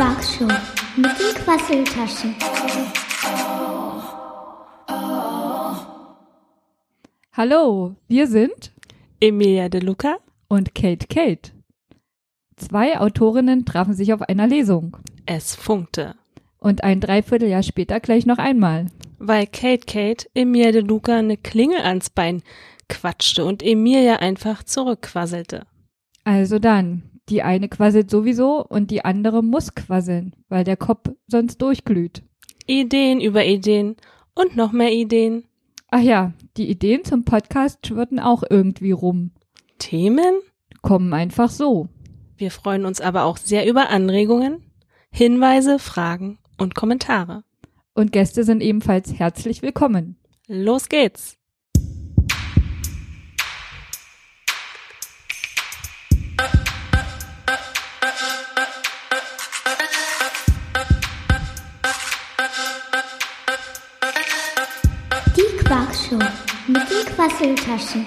Quackshow mit den Quasseltaschen. Hallo, wir sind Emilia De Luca. und Kate Kate. Zwei Autorinnen trafen sich auf einer Lesung Es funkte. und ein Dreivierteljahr später gleich noch einmal. Weil Kate Kate Emilia De Luca eine Klingel ans Bein quatschte und Emilia einfach zurückquasselte. Also dann, die eine quasselt sowieso und die andere muss quasseln, weil der Kopf sonst durchglüht. Ideen über Ideen und noch mehr Ideen. Ach ja, die Ideen zum Podcast schwirrten auch irgendwie rum. Themen? Kommen einfach so. Wir freuen uns aber auch sehr über Anregungen, Hinweise, Fragen und Kommentare. Und Gäste sind ebenfalls herzlich willkommen. Los geht's! Die Quackshow mit den Quasseltaschen.